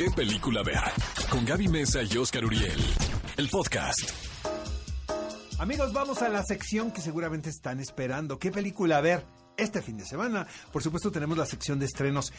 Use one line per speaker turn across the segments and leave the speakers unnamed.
qué película ver. Con Gaby Mesa y Oscar Uriel. El podcast.
Amigos, vamos a la sección que seguramente están esperando. ¿Qué película ver este fin de semana? Por supuesto, tenemos la sección de estrenos.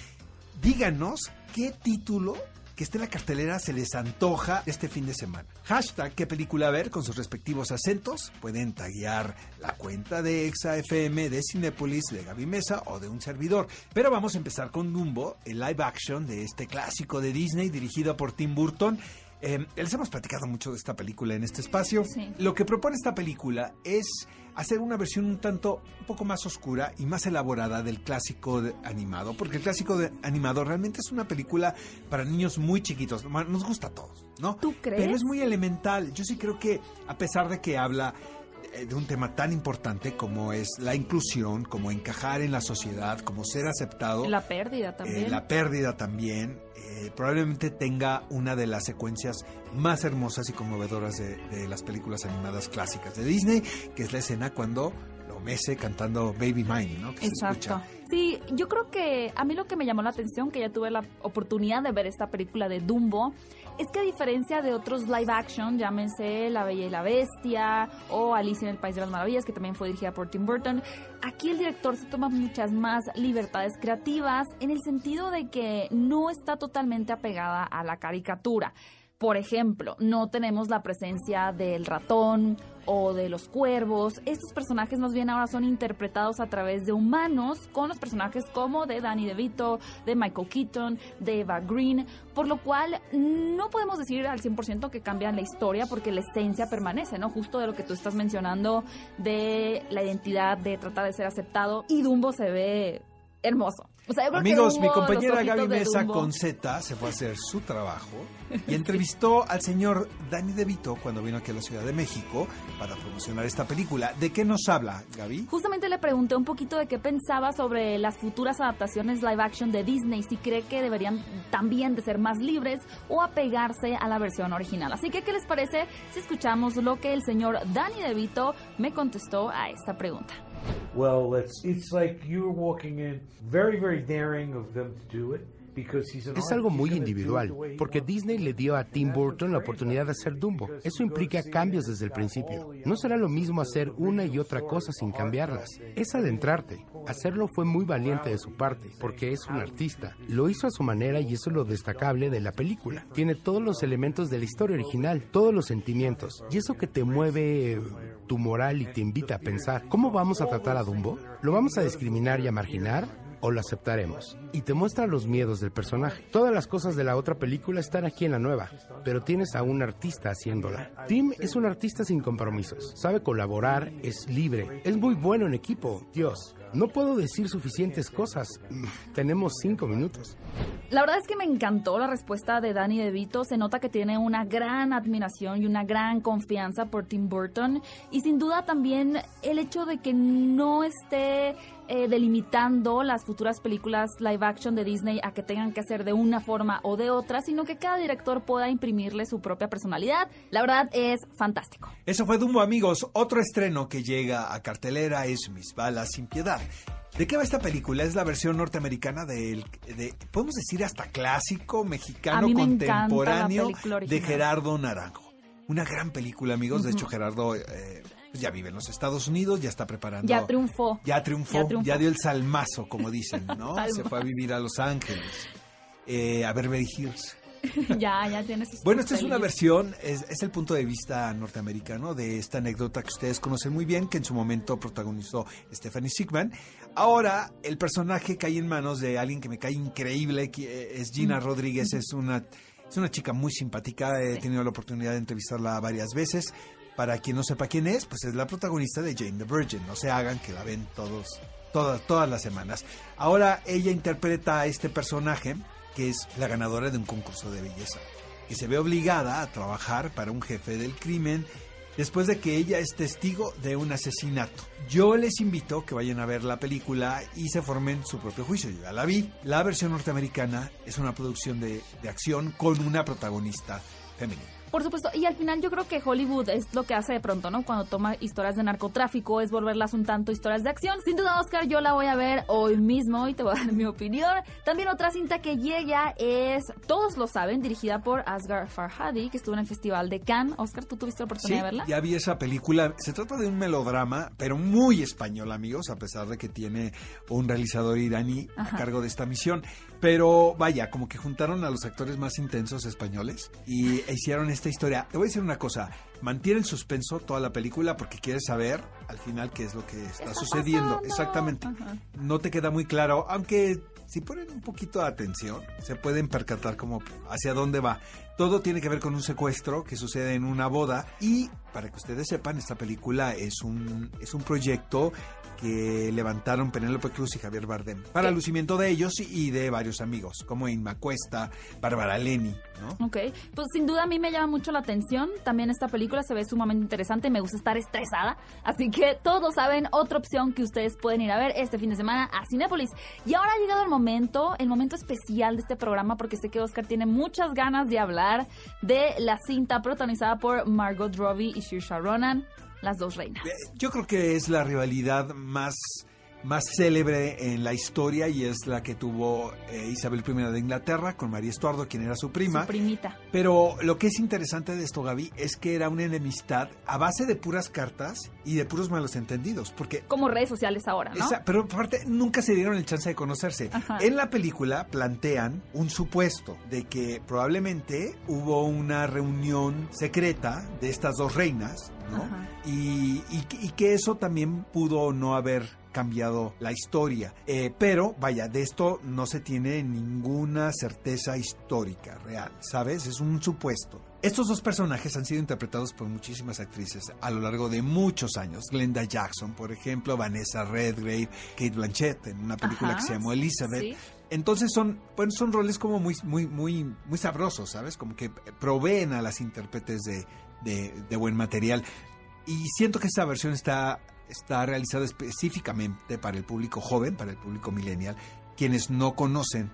Díganos qué título que esté en la cartelera se les antoja este fin de semana. Hashtag qué película ver con sus respectivos acentos. Pueden taguear la cuenta de ExaFM, de Cinepolis, de Gaby Mesa o de un servidor. Pero vamos a empezar con Dumbo, el live action de este clásico de Disney dirigido por Tim Burton. Eh, les hemos platicado mucho de esta película en este espacio.
Sí.
Lo que propone esta película es hacer una versión un tanto un poco más oscura y más elaborada del clásico de- animado, porque el clásico de animado realmente es una película para niños muy chiquitos, nos gusta a todos, ¿no?
¿Tú crees?
Pero es muy elemental. Yo sí creo que a pesar de que habla de un tema tan importante como es la inclusión, como encajar en la sociedad, como ser aceptado,
La pérdida también.
eh, la pérdida también, eh, probablemente tenga una de las secuencias más hermosas y conmovedoras de, de las películas animadas clásicas de Disney, que es la escena cuando lo mece cantando Baby Mine, ¿no? Que se
Exacto.
escucha.
Sí, yo creo que a mí lo que me llamó la atención, que ya tuve la oportunidad de ver esta película de Dumbo, es que a diferencia de otros live action, llámense La Bella y la Bestia o Alicia en el País de las Maravillas, que también fue dirigida por Tim Burton, aquí el director se toma muchas más libertades creativas en el sentido de que no está totalmente apegada a la caricatura. Por ejemplo, no tenemos la presencia del ratón o de los cuervos. Estos personajes más bien ahora son interpretados a través de humanos con los personajes como de Danny DeVito, de Michael Keaton, de Eva Green, por lo cual no podemos decir al 100% que cambian la historia porque la esencia permanece, ¿no? Justo de lo que tú estás mencionando de la identidad, de tratar de ser aceptado y Dumbo se ve hermoso. O sea, yo creo que
Amigos, mi compañera Gaby Mesa con Z se fue a hacer su trabajo y entrevistó al señor Danny DeVito cuando vino aquí a la Ciudad de México para promocionar esta película. ¿De qué nos habla, Gaby?
Justamente le pregunté un poquito de qué pensaba sobre las futuras adaptaciones live action de Disney, si cree que deberían también de ser más libres o apegarse a la versión original. Así que, ¿qué les parece si escuchamos lo que el señor Danny DeVito me contestó a esta pregunta?
Well, it's it's like you were walking in. Very, very daring of them to do it
Es algo muy individual, porque Disney le dio a Tim Burton la oportunidad de hacer Dumbo. Eso implica cambios desde el principio. No será lo mismo hacer una y otra cosa sin cambiarlas. Es adentrarte. Hacerlo fue muy valiente de su parte, porque es un artista. Lo hizo a su manera y eso es lo destacable de la película. Tiene todos los elementos de la historia original, todos los sentimientos. Y eso que te mueve eh, tu moral y te invita a pensar, ¿cómo vamos a tratar a Dumbo? ¿Lo vamos a discriminar y a marginar? O lo aceptaremos. Y te muestra los miedos del personaje. Todas las cosas de la otra película están aquí en la nueva, pero tienes a un artista haciéndola. Tim es un artista sin compromisos, sabe colaborar, es libre, es muy bueno en equipo. Dios, no puedo decir suficientes cosas. Tenemos cinco minutos.
La verdad es que me encantó la respuesta de Danny DeVito. Se nota que tiene una gran admiración y una gran confianza por Tim Burton. Y sin duda también el hecho de que no esté eh, delimitando las futuras películas live action de Disney a que tengan que hacer de una forma o de otra, sino que cada director pueda imprimirle su propia personalidad. La verdad es fantástico.
Eso fue Dumbo, amigos. Otro estreno que llega a cartelera es Mis balas sin piedad. ¿De qué va esta película? Es la versión norteamericana del, de, podemos decir, hasta clásico mexicano contemporáneo de. Gerardo Naranjo. Una gran película, amigos. De hecho, Gerardo eh, pues ya vive en los Estados Unidos, ya está preparando.
Ya triunfó.
Ya triunfó,
Ya
dio el salmazo, como dicen, ¿no? Se fue a vivir a Los Ángeles, eh, a Beverly Hills.
ya, ya tiene sus
Bueno, esta es una versión, es, es el punto de vista norteamericano de esta anécdota que ustedes conocen muy bien, que en su momento protagonizó Stephanie Sigman. Ahora, el personaje cae en manos de alguien que me cae increíble, que es Gina Rodríguez, es una, es una chica muy simpática, he tenido la oportunidad de entrevistarla varias veces. Para quien no sepa quién es, pues es la protagonista de Jane the Virgin, no se hagan que la ven todos, todas, todas las semanas. Ahora ella interpreta a este personaje, que es la ganadora de un concurso de belleza que se ve obligada a trabajar para un jefe del crimen después de que ella es testigo de un asesinato. Yo les invito que vayan a ver la película y se formen su propio juicio. Yo ya la vi. La versión norteamericana es una producción de, de acción con una protagonista femenina.
Por supuesto, y al final yo creo que Hollywood es lo que hace de pronto, ¿no? Cuando toma historias de narcotráfico, es volverlas un tanto historias de acción. Sin duda, Oscar, yo la voy a ver hoy mismo y te voy a dar mi opinión. También otra cinta que llega es, todos lo saben, dirigida por Asghar Farhadi, que estuvo en el Festival de Cannes. Oscar, ¿tú tuviste la oportunidad
Sí,
de verla?
ya vi esa película. Se trata de un melodrama, pero muy español, amigos, a pesar de que tiene un realizador iraní
Ajá.
a cargo de esta misión. Pero vaya, como que juntaron a los actores más intensos españoles y hicieron esta historia. Te voy a decir una cosa, mantiene el suspenso toda la película porque quieres saber al final qué es lo que está,
está
sucediendo.
pasando?
Exactamente. No te queda muy claro, aunque si ponen un poquito de atención, se pueden percatar como hacia dónde va. Todo tiene que ver con un secuestro que sucede en una boda y para que ustedes sepan, esta película es un, es un proyecto que levantaron Penélope Cruz y Javier Bardem para el lucimiento de ellos y, y de varios amigos, como Inma Cuesta, Bárbara Leni, ¿no?
Ok, pues sin duda a mí me llama mucho la atención. También esta película se ve sumamente interesante. Me gusta estar estresada. Así que todos saben otra opción que ustedes pueden ir a ver este fin de semana a Cinépolis. Y ahora ha llegado el momento, el momento especial de este programa, porque sé que Oscar tiene muchas ganas de hablar de la cinta protagonizada por Margot Robbie y Saoirse Ronan, Las Dos Reinas.
Eh, Yo creo que es la rivalidad más, más célebre en la historia y es la que tuvo eh, Isabel I de Inglaterra con María Estuardo, quien era su prima.
Su primita.
Pero lo que es interesante de esto, Gaby, es que era una enemistad a base de puras cartas y de puros malos entendidos. Porque
Como redes sociales ahora, ¿no?
esa- pero aparte nunca se dieron el chance de conocerse.
Ajá.
En la película plantean un supuesto de que probablemente hubo una reunión secreta de estas dos reinas, Y, y que- y que eso también pudo no haber cambiado la historia. Eh, pero vaya, de esto no se tiene ninguna certeza histórica real, ¿sabes? Es un supuesto. Estos dos personajes han sido interpretados por muchísimas actrices a lo largo de muchos años. Glenda Jackson, por ejemplo, Vanessa Redgrave, Kate Blanchett en una película
Ajá,
que se llamó Elizabeth.
sí.
Entonces son, bueno, son roles como muy, muy, muy, muy sabrosos, ¿sabes? Como que proveen a las intérpretes de, de- buen material. Y siento que esta versión está, está realizada específicamente para el público joven, para el público millennial, quienes no conocen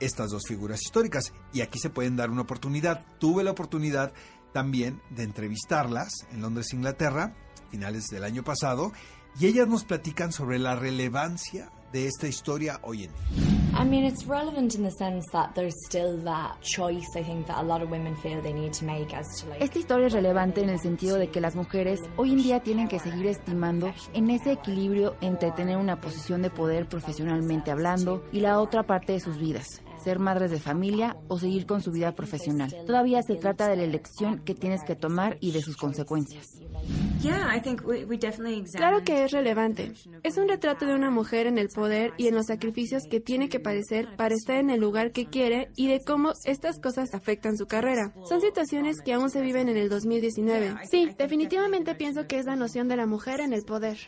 estas dos figuras históricas. Y aquí se pueden dar una oportunidad. Tuve la oportunidad también de entrevistarlas en Londres, Inglaterra, finales del año pasado, y ellas nos platican sobre la relevancia de esta historia hoy en día.
I mean, it's relevant in the sense that there's still that choice, I think, that a lot of women feel they need to make as to like.
Esta historia es relevante en el sentido de que las mujeres hoy en día tienen que seguir estimando en ese equilibrio entre tener una posición de poder profesionalmente hablando y la otra parte de sus vidas, ser madres de familia o seguir con su vida profesional. Todavía se trata de la elección que tienes que tomar y de sus consecuencias.
Claro que es relevante. Es un retrato de una mujer en el poder y en los sacrificios que tiene que padecer para estar en el lugar que quiere y de cómo estas cosas afectan su carrera. Son situaciones que aún se viven en el 2019. Sí, definitivamente pienso que es la noción de la mujer en el poder.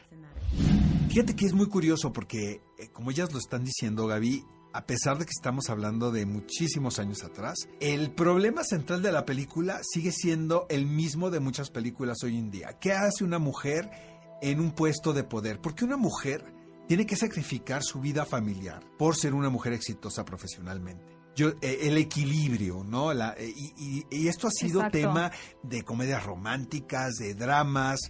Fíjate que es muy curioso porque, eh, como ellas lo están diciendo, Gaby, a pesar de que estamos hablando de muchísimos años atrás, el problema central de la película sigue siendo el mismo de muchas películas hoy en día. ¿Qué hace una mujer en un puesto de poder? Porque una mujer tiene que sacrificar su vida familiar por ser una mujer exitosa profesionalmente. Yo, eh, el equilibrio, ¿no? La- eh, y, y- y esto ha sido
Exacto.
tema de comedias románticas, de dramas,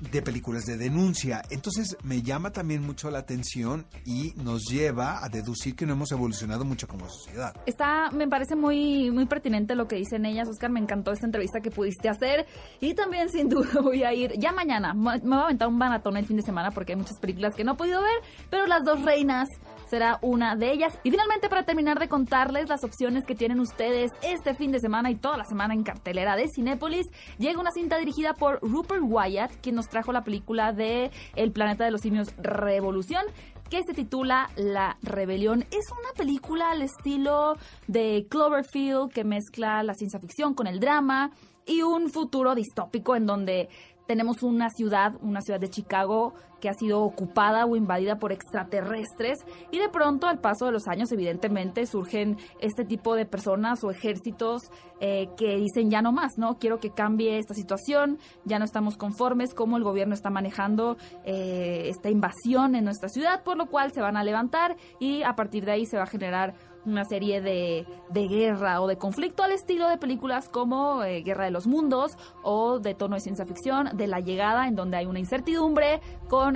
de películas de denuncia. Entonces me llama también mucho la atención y nos lleva a deducir que no hemos evolucionado mucho como sociedad.
Está, me parece muy, muy pertinente lo que dicen ellas, Oscar. Me encantó esta entrevista que pudiste hacer. Y también, sin duda, voy a ir ya mañana. Me voy a aventar un maratón el fin de semana porque hay muchas películas que no he podido ver. Pero Las Dos Reinas será una de ellas. Y finalmente, para terminar de contarles las opciones que tienen ustedes este fin de semana y toda la semana en cartelera de Cinépolis, llega una cinta dirigida por Rupert Wyatt, quien nos trajo la película de El planeta de los simios Revolución que se titula La Rebelión. Es una película al estilo de Cloverfield que mezcla la ciencia ficción con el drama y un futuro distópico en donde tenemos una ciudad, una ciudad de Chicago que ha sido ocupada o invadida por extraterrestres y de pronto al paso de los años evidentemente surgen este tipo de personas o ejércitos eh, que dicen ya no más, ¿no? Quiero que cambie esta situación, ya no estamos conformes cómo el gobierno está manejando eh, esta invasión en nuestra ciudad, por lo cual se van a levantar y a partir de ahí se va a generar una serie de, de guerra o de conflicto al estilo de películas como eh, Guerra de los Mundos o de tono de ciencia ficción, de la llegada en donde hay una incertidumbre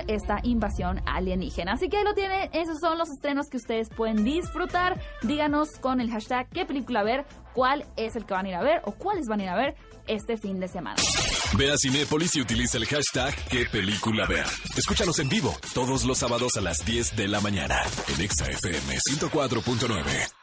esta invasión alienígena. Así que ahí lo tienen, esos son los estrenos que ustedes pueden disfrutar. Díganos con el hashtag qué película ver, cuál es el que van a ir a ver o cuáles van a ir a ver este fin de semana.
Ve a Cinépolis y utiliza el hashtag qué película ver. Escúchanos en vivo todos los sábados a las 10 de la mañana en ExaFM 104.9.